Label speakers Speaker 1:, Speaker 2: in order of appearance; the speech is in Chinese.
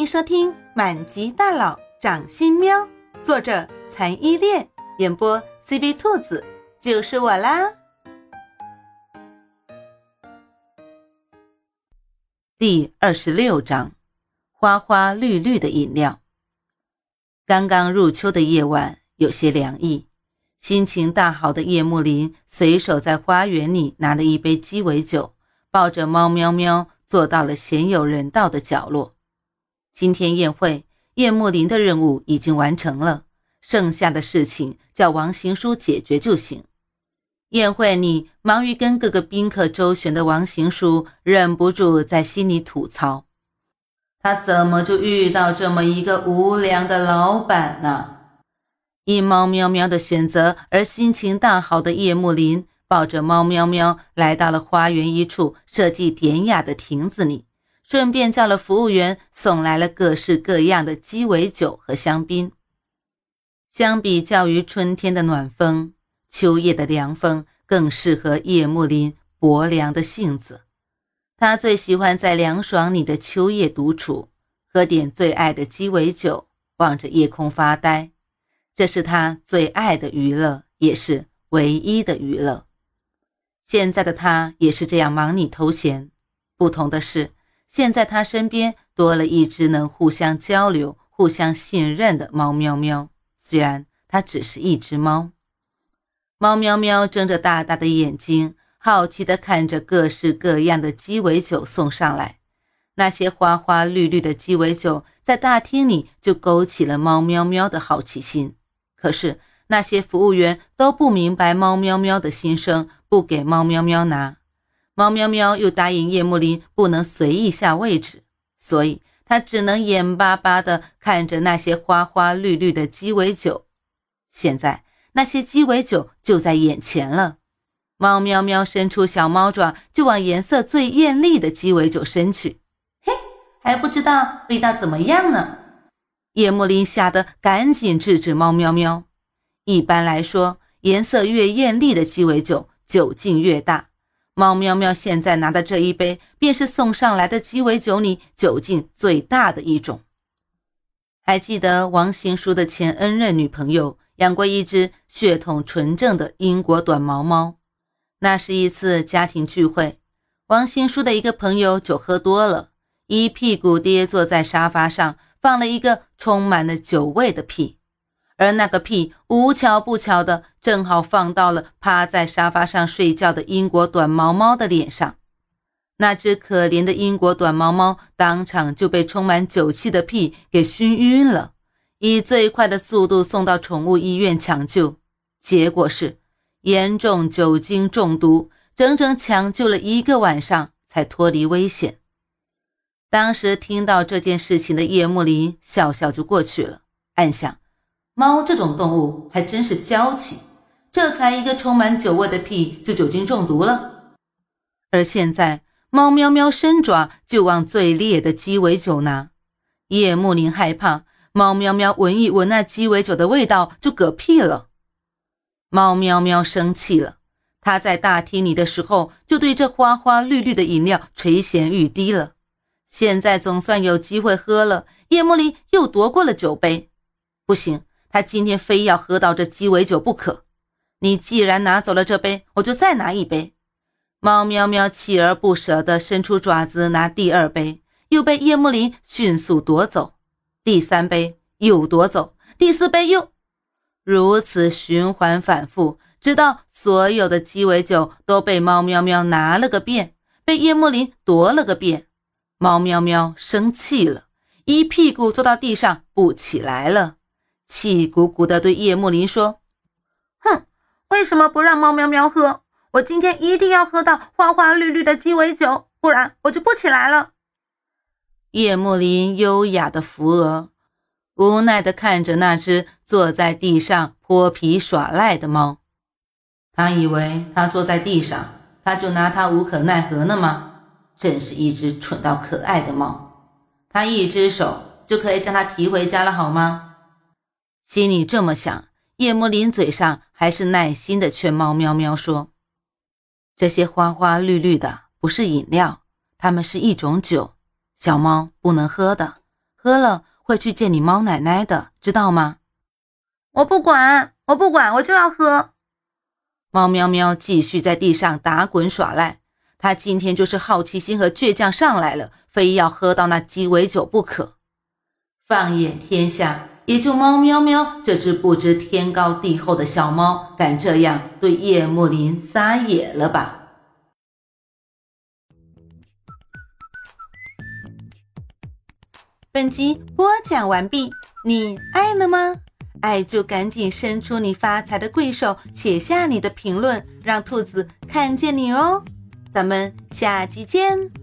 Speaker 1: 欢迎收听《满级大佬掌心喵》，作者残依恋，演播 CV 兔子，就是我啦。第二十六章，花花绿绿的饮料。刚刚入秋的夜晚有些凉意，心情大好的叶幕林随手在花园里拿了一杯鸡尾酒，抱着猫喵喵坐到了鲜有人道的角落。今天宴会，叶慕林的任务已经完成了，剩下的事情叫王行书解决就行。宴会里，忙于跟各个宾客周旋的王行书忍不住在心里吐槽：他怎么就遇到这么一个无良的老板呢？因猫喵喵的选择而心情大好的叶幕林，抱着猫喵喵来到了花园一处设计典雅的亭子里。顺便叫了服务员送来了各式各样的鸡尾酒和香槟。相比较于春天的暖风，秋夜的凉风更适合叶幕林薄凉的性子。他最喜欢在凉爽里的秋夜独处，喝点最爱的鸡尾酒，望着夜空发呆。这是他最爱的娱乐，也是唯一的娱乐。现在的他也是这样忙里偷闲。不同的是。现在他身边多了一只能互相交流、互相信任的猫喵喵。虽然它只是一只猫，猫喵喵睁着大大的眼睛，好奇地看着各式各样的鸡尾酒送上来。那些花花绿绿的鸡尾酒在大厅里就勾起了猫喵喵的好奇心。可是那些服务员都不明白猫喵喵的心声，不给猫喵喵拿。猫喵喵又答应叶幕林不能随意下位置，所以他只能眼巴巴地看着那些花花绿绿的鸡尾酒。现在那些鸡尾酒就在眼前了，猫喵喵伸出小猫爪就往颜色最艳丽的鸡尾酒伸去。嘿，还不知道味道怎么样呢？叶幕林吓得赶紧制止猫喵喵。一般来说，颜色越艳丽的鸡尾酒酒劲越大。猫喵喵现在拿的这一杯，便是送上来的鸡尾酒里酒劲最大的一种。还记得王行书的前恩任女朋友养过一只血统纯正的英国短毛猫。那是一次家庭聚会，王行书的一个朋友酒喝多了，一屁股跌坐在沙发上，放了一个充满了酒味的屁。而那个屁无巧不巧的，正好放到了趴在沙发上睡觉的英国短毛猫的脸上。那只可怜的英国短毛猫当场就被充满酒气的屁给熏晕了，以最快的速度送到宠物医院抢救，结果是严重酒精中毒，整整抢救了一个晚上才脱离危险。当时听到这件事情的叶幕林笑笑就过去了，暗想。猫这种动物还真是娇气，这才一个充满酒味的屁就酒精中毒了。而现在，猫喵喵伸爪就往最烈的鸡尾酒拿，叶幕林害怕猫喵喵闻一闻那鸡尾酒的味道就嗝屁了。猫喵喵生气了，它在大厅里的时候就对这花花绿绿的饮料垂涎欲滴了，现在总算有机会喝了，叶幕林又夺过了酒杯，不行。他今天非要喝到这鸡尾酒不可。你既然拿走了这杯，我就再拿一杯。猫喵喵锲而不舍地伸出爪子拿第二杯，又被叶幕林迅速夺走。第三杯又夺走，第四杯又如此循环反复，直到所有的鸡尾酒都被猫喵喵拿了个遍，被叶幕林夺了个遍。猫喵喵生气了，一屁股坐到地上不起来了。气鼓鼓地对叶幕林说：“哼，为什么不让猫喵喵喝？我今天一定要喝到花花绿绿的鸡尾酒，不然我就不起来了。”叶幕林优雅的扶额，无奈地看着那只坐在地上泼皮耍赖的猫。他以为他坐在地上，他就拿他无可奈何了吗？真是一只蠢到可爱的猫。他一只手就可以将它提回家了，好吗？心里这么想，叶幕林嘴上还是耐心的劝猫喵喵说：“这些花花绿绿的不是饮料，它们是一种酒，小猫不能喝的，喝了会去见你猫奶奶的，知道吗？
Speaker 2: 我不管，我不管，我就要喝。
Speaker 1: 猫喵喵继续在地上打滚耍赖，它今天就是好奇心和倔强上来了，非要喝到那鸡尾酒不可。放眼天下，也就猫喵喵这只不知天高地厚的小猫敢这样对叶幕林撒野了吧？本集播讲完毕，你爱了吗？爱就赶紧伸出你发财的贵手，写下你的评论，让兔子看见你哦。咱们下集见。